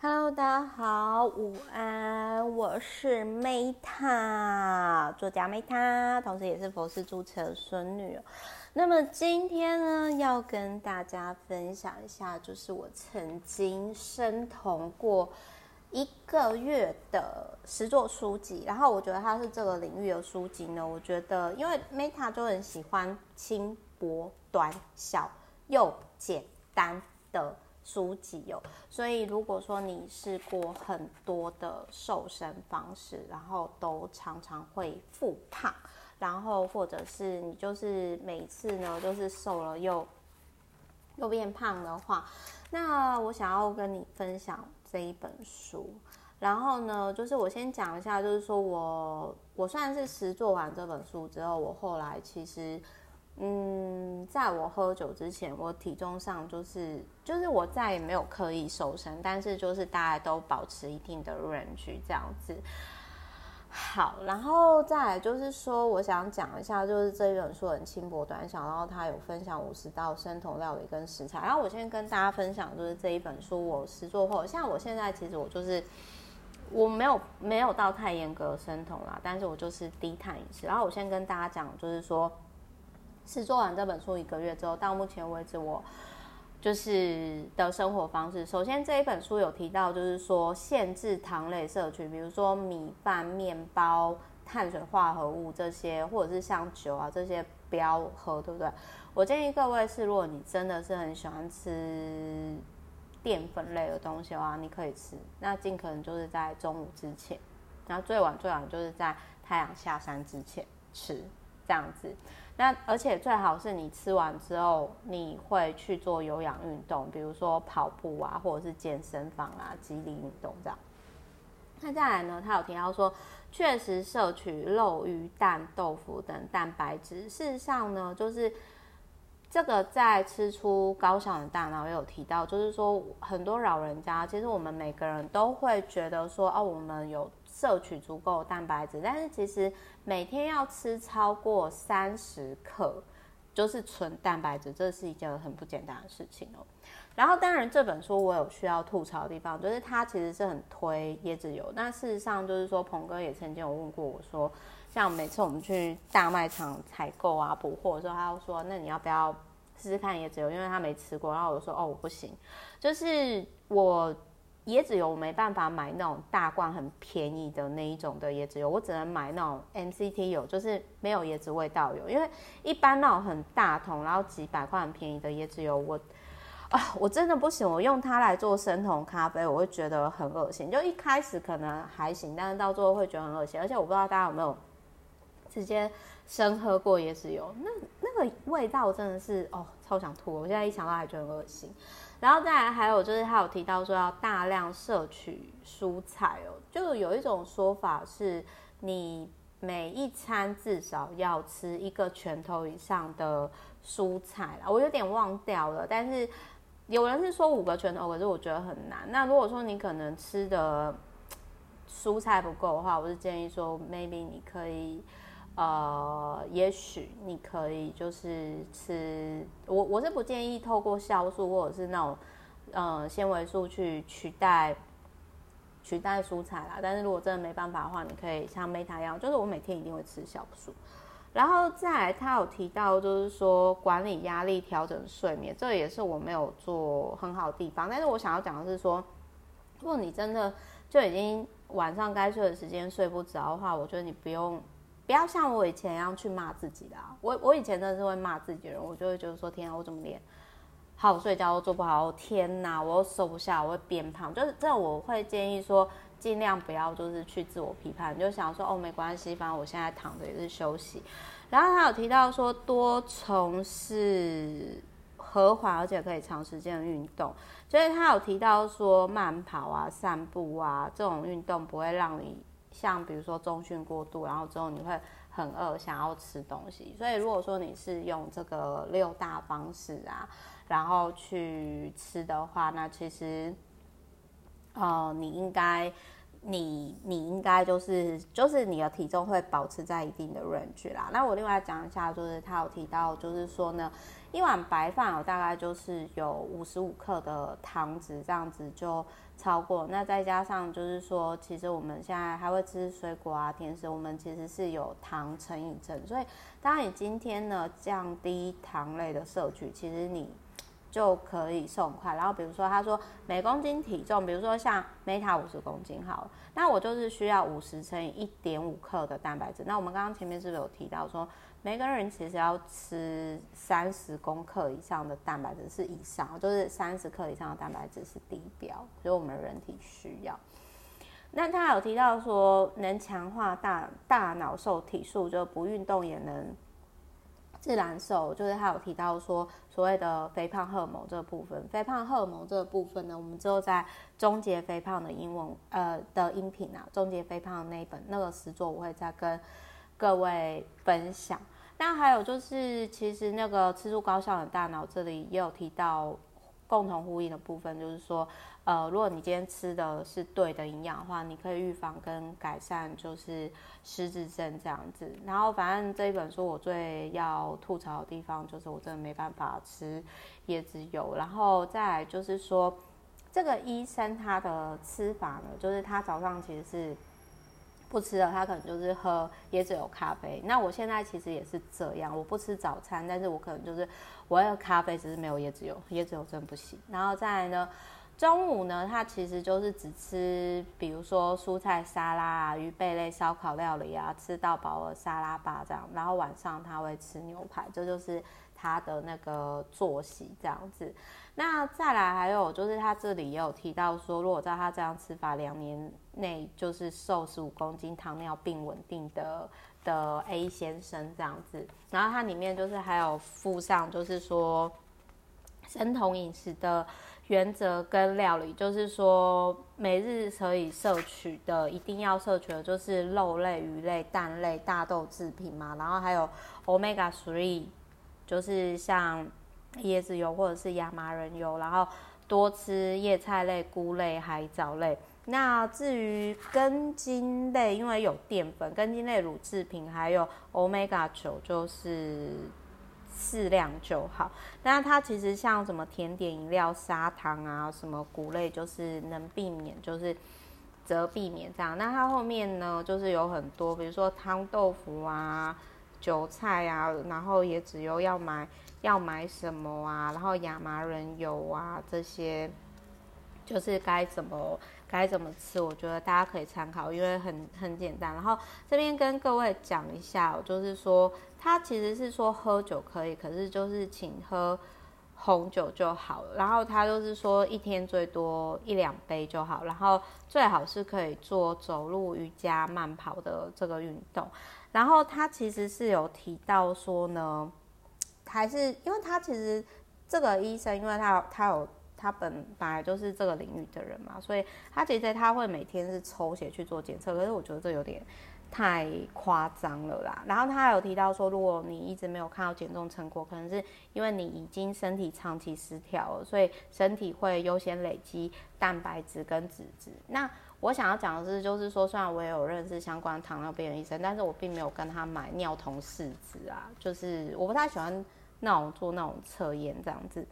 Hello，大家好，午安，我是 Meta 作家 Meta，同时也是佛师主持的孙女。那么今天呢，要跟大家分享一下，就是我曾经生酮过一个月的十座书籍。然后我觉得它是这个领域的书籍呢，我觉得因为 Meta 就很喜欢轻薄短小又简单的。书籍有，所以如果说你试过很多的瘦身方式，然后都常常会复胖，然后或者是你就是每次呢就是瘦了又又变胖的话，那我想要跟你分享这一本书。然后呢，就是我先讲一下，就是说我我算是实做完这本书之后，我后来其实。嗯，在我喝酒之前，我体重上就是就是我再也没有刻意瘦身，但是就是大家都保持一定的 range 这样子。好，然后再来就是说，我想讲一下，就是这一本书很轻薄短小，然后它有分享五十道生酮料理跟食材。然后我先跟大家分享，就是这一本书我实作后，像我现在其实我就是我没有没有到太严格的生酮啦，但是我就是低碳饮食。然后我先跟大家讲，就是说。是做完这本书一个月之后，到目前为止我就是的生活方式。首先这一本书有提到，就是说限制糖类摄取，比如说米饭、面包、碳水化合物这些，或者是像酒啊这些不要喝，对不对？我建议各位是，如果你真的是很喜欢吃淀粉类的东西的话，你可以吃，那尽可能就是在中午之前，然后最晚最晚就是在太阳下山之前吃，这样子。那而且最好是你吃完之后，你会去做有氧运动，比如说跑步啊，或者是健身房啊，肌力运动这样。那再来呢，他有提到说，确实摄取肉、鱼、蛋、豆腐等蛋白质。事实上呢，就是这个在吃出高效的大脑也有提到，就是说很多老人家，其实我们每个人都会觉得说，哦，我们有。摄取足够蛋白质，但是其实每天要吃超过三十克，就是纯蛋白质，这是一件很不简单的事情哦。然后，当然这本书我有需要吐槽的地方，就是它其实是很推椰子油。那事实上就是说，鹏哥也曾经有问过我说，像每次我们去大卖场采购啊补货的时候，他就说，那你要不要试试看椰子油？因为他没吃过。然后我说，哦，我不行，就是我。椰子油我没办法买那种大罐很便宜的那一种的椰子油，我只能买那种 MCT 油，就是没有椰子味道油。因为一般那种很大桶，然后几百块很便宜的椰子油，我啊我真的不行，我用它来做生酮咖啡，我会觉得很恶心。就一开始可能还行，但是到最后会觉得很恶心。而且我不知道大家有没有直接生喝过椰子油，那那个味道真的是哦超想吐，我现在一想到还觉得很恶心。然后再来还有就是，他有提到说要大量摄取蔬菜哦，就有一种说法是，你每一餐至少要吃一个拳头以上的蔬菜啦。我有点忘掉了，但是有人是说五个拳头，可是我觉得很难。那如果说你可能吃的蔬菜不够的话，我是建议说，maybe 你可以。呃，也许你可以就是吃我，我是不建议透过酵素或者是那种呃纤维素去取代取代蔬菜啦。但是如果真的没办法的话，你可以像 Meta 一样，就是我每天一定会吃酵素。然后再来，他有提到就是说管理压力、调整睡眠，这也是我没有做很好的地方。但是我想要讲的是说，如果你真的就已经晚上该睡的时间睡不着的话，我觉得你不用。不要像我以前一样去骂自己啦。我我以前真的是会骂自己人，我就会觉得说：天啊，我怎么连好睡觉都做不好？天哪，我又瘦不下，我会变胖。就是这，我会建议说，尽量不要就是去自我批判，就想说哦，没关系，反正我现在躺着也是休息。然后他有提到说，多从事和缓而且可以长时间的运动，所以他有提到说，慢跑啊、散步啊这种运动不会让你。像比如说中训过度，然后之后你会很饿，想要吃东西。所以如果说你是用这个六大方式啊，然后去吃的话，那其实，呃，你应该你你应该就是就是你的体重会保持在一定的 range 啦。那我另外讲一下，就是他有提到，就是说呢，一碗白饭哦大概就是有五十五克的糖值，这样子就超过。那再加上就是说，其实我们现在还会吃水果啊、甜食，我们其实是有糖成瘾症，所以当你今天呢降低糖类的摄取，其实你。就可以瘦很快，然后比如说他说每公斤体重，比如说像 Meta 五十公斤好了，那我就是需要五十乘以一点五克的蛋白质。那我们刚刚前面是不是有提到说，每个人其实要吃三十公克以上的蛋白质是以上，就是三十克以上的蛋白质是低标，所以我们人体需要。那他有提到说能强化大大脑受体素，就不运动也能。自然瘦，就是他有提到说所谓的肥胖荷尔蒙这个部分，肥胖荷尔蒙这个部分呢，我们之后在终结肥胖的英文呃的音频啊，终结肥胖的那一本那个实作，我会再跟各位分享。那还有就是，其实那个吃出高效的大脑这里也有提到共同呼应的部分，就是说。呃，如果你今天吃的是对的营养的话，你可以预防跟改善就是失智症这样子。然后反正这一本书我最要吐槽的地方就是我真的没办法吃椰子油。然后再来就是说，这个医生他的吃法呢，就是他早上其实是不吃的，他可能就是喝椰子油咖啡。那我现在其实也是这样，我不吃早餐，但是我可能就是我要咖啡，只是没有椰子油，椰子油真不行。然后再来呢？中午呢，他其实就是只吃，比如说蔬菜沙拉啊、鱼贝类烧烤料理啊，吃到饱的沙拉吧这样。然后晚上他会吃牛排，这就是他的那个作息这样子。那再来还有就是他这里也有提到说，如果照他这样吃法，两年内就是瘦十五公斤，糖尿病稳定的的 A 先生这样子。然后它里面就是还有附上，就是说生酮饮食的。原则跟料理，就是说每日可以摄取的，一定要摄取的就是肉类、鱼类、蛋类、大豆制品嘛，然后还有 Omega three，就是像椰子油或者是亚麻仁油，然后多吃叶菜类、菇类、海藻类。那至于根茎类，因为有淀粉，根茎类乳制品还有 Omega 九，就是。适量就好，那它其实像什么甜点、饮料、砂糖啊，什么谷类，就是能避免就是则避免这样。那它后面呢，就是有很多，比如说汤豆腐啊、韭菜啊，然后椰子油要买要买什么啊，然后亚麻仁油啊这些，就是该怎么该怎么吃，我觉得大家可以参考，因为很很简单。然后这边跟各位讲一下，就是说。他其实是说喝酒可以，可是就是请喝红酒就好。然后他就是说一天最多一两杯就好，然后最好是可以做走路、瑜伽、慢跑的这个运动。然后他其实是有提到说呢，还是因为他其实这个医生，因为他他有他本本来就是这个领域的人嘛，所以他其实他会每天是抽血去做检测。可是我觉得这有点。太夸张了啦！然后他有提到说，如果你一直没有看到减重成果，可能是因为你已经身体长期失调了，所以身体会优先累积蛋白质跟脂质。那我想要讲的是，就是说，虽然我也有认识相关糖尿病的医生，但是我并没有跟他买尿酮试纸啊，就是我不太喜欢那种做那种测验这样子。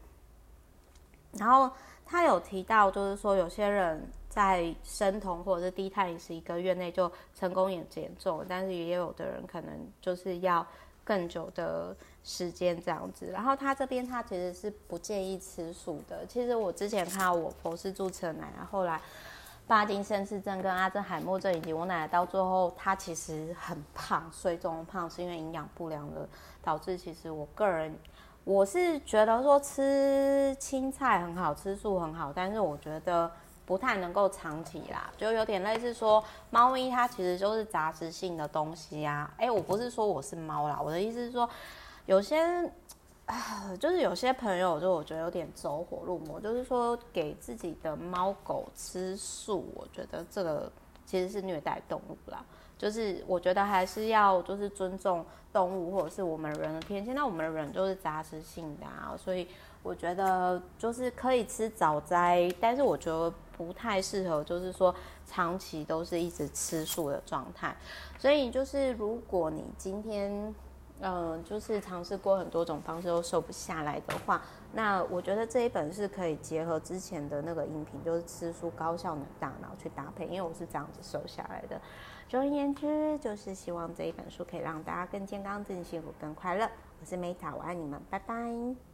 然后他有提到，就是说有些人。在生酮或者是低碳饮食一个月内就成功也减重，但是也有的人可能就是要更久的时间这样子。然后他这边他其实是不建议吃素的。其实我之前看到我婆是注册奶奶，后来帕金森氏症跟阿兹海默症，以及我奶奶到最后她其实很胖，水肿胖是因为营养不良的导致。其实我个人我是觉得说吃青菜很好，吃素很好，但是我觉得。不太能够长期啦，就有点类似说，猫咪它其实就是杂食性的东西啊。哎、我不是说我是猫啦，我的意思是说，有些啊，就是有些朋友就我觉得有点走火入魔，就是说给自己的猫狗吃素，我觉得这个其实是虐待动物啦。就是我觉得还是要就是尊重动物或者是我们人的天性，那我们人就是杂食性的啊，所以。我觉得就是可以吃早斋，但是我觉得不太适合，就是说长期都是一直吃素的状态。所以就是如果你今天，嗯、就是尝试过很多种方式都瘦不下来的话，那我觉得这一本是可以结合之前的那个音频，就是吃素高效能大脑去搭配，因为我是这样子瘦下来的。总而言之，就是希望这一本书可以让大家更健康、更幸福、更快乐。我是 Meta，我爱你们，拜拜。